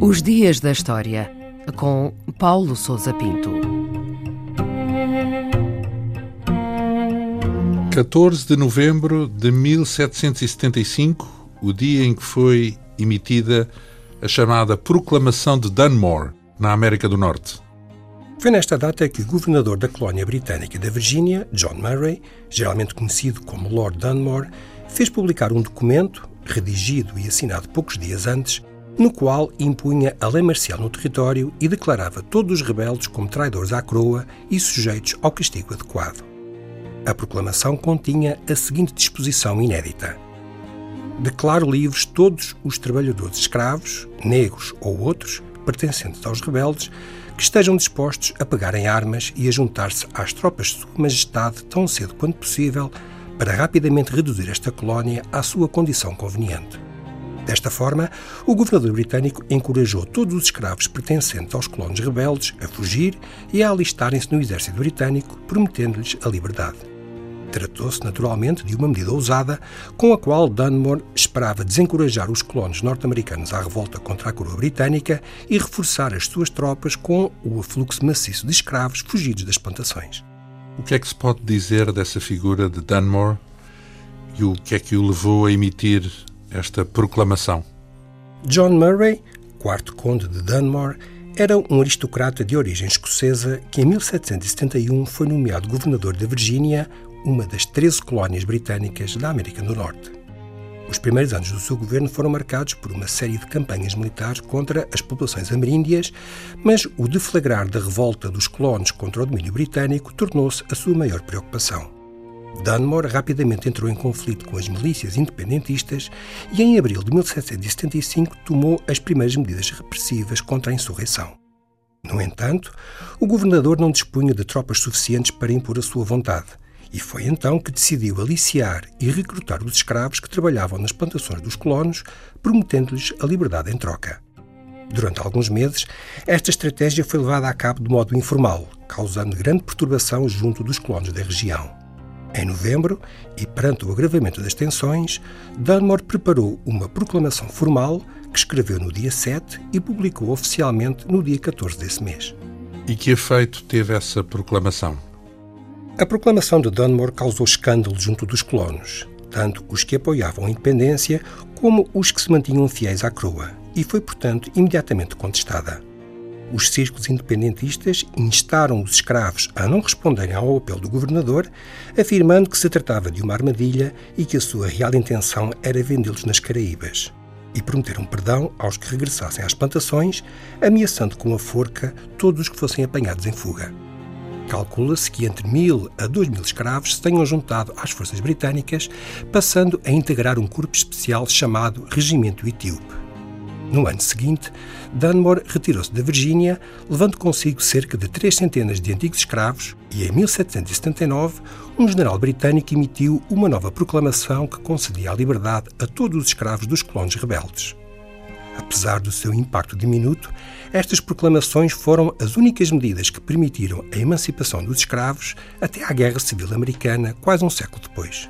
Os Dias da História, com Paulo Souza Pinto. 14 de novembro de 1775, o dia em que foi emitida a chamada Proclamação de Dunmore, na América do Norte. Foi nesta data que o governador da colónia britânica da Virgínia, John Murray, geralmente conhecido como Lord Dunmore, fez publicar um documento, redigido e assinado poucos dias antes, no qual impunha a lei marcial no território e declarava todos os rebeldes como traidores à coroa e sujeitos ao castigo adequado. A proclamação continha a seguinte disposição inédita: Declaro livres todos os trabalhadores escravos, negros ou outros, pertencentes aos rebeldes, que estejam dispostos a pegarem armas e a juntar-se às tropas de Sua Majestade tão cedo quanto possível para rapidamente reduzir esta colónia à sua condição conveniente. Desta forma, o governador britânico encorajou todos os escravos pertencentes aos colonos rebeldes a fugir e a alistarem-se no exército britânico, prometendo-lhes a liberdade. Tratou-se, naturalmente, de uma medida ousada, com a qual Dunmore esperava desencorajar os colonos norte-americanos à revolta contra a coroa britânica e reforçar as suas tropas com o afluxo maciço de escravos fugidos das plantações. O que é que se pode dizer dessa figura de Dunmore e o que é que o levou a emitir esta proclamação? John Murray, quarto conde de Dunmore, era um aristocrata de origem escocesa que em 1771 foi nomeado governador da Virgínia, uma das 13 colónias britânicas da América do Norte. Os primeiros anos do seu governo foram marcados por uma série de campanhas militares contra as populações ameríndias, mas o deflagrar da revolta dos colonos contra o domínio britânico tornou-se a sua maior preocupação. Dunmore rapidamente entrou em conflito com as milícias independentistas e, em abril de 1775, tomou as primeiras medidas repressivas contra a insurreição. No entanto, o governador não dispunha de tropas suficientes para impor a sua vontade, e foi então que decidiu aliciar e recrutar os escravos que trabalhavam nas plantações dos colonos, prometendo-lhes a liberdade em troca. Durante alguns meses, esta estratégia foi levada a cabo de modo informal, causando grande perturbação junto dos colonos da região. Em novembro, e perante o agravamento das tensões, Dunmore preparou uma proclamação formal que escreveu no dia 7 e publicou oficialmente no dia 14 desse mês. E que efeito teve essa proclamação? A proclamação de Dunmore causou escândalo junto dos colonos, tanto os que apoiavam a independência como os que se mantinham fiéis à coroa, e foi, portanto, imediatamente contestada os círculos independentistas instaram os escravos a não responderem ao apelo do governador, afirmando que se tratava de uma armadilha e que a sua real intenção era vendê-los nas Caraíbas. E prometeram perdão aos que regressassem às plantações, ameaçando com a forca todos os que fossem apanhados em fuga. Calcula-se que entre mil a dois mil escravos se tenham juntado às forças britânicas, passando a integrar um corpo especial chamado Regimento Etíope. No ano seguinte, Dunmore retirou-se da Virgínia, levando consigo cerca de três centenas de antigos escravos, e em 1779, um general britânico emitiu uma nova proclamação que concedia a liberdade a todos os escravos dos colonos rebeldes. Apesar do seu impacto diminuto, estas proclamações foram as únicas medidas que permitiram a emancipação dos escravos até à Guerra Civil Americana, quase um século depois.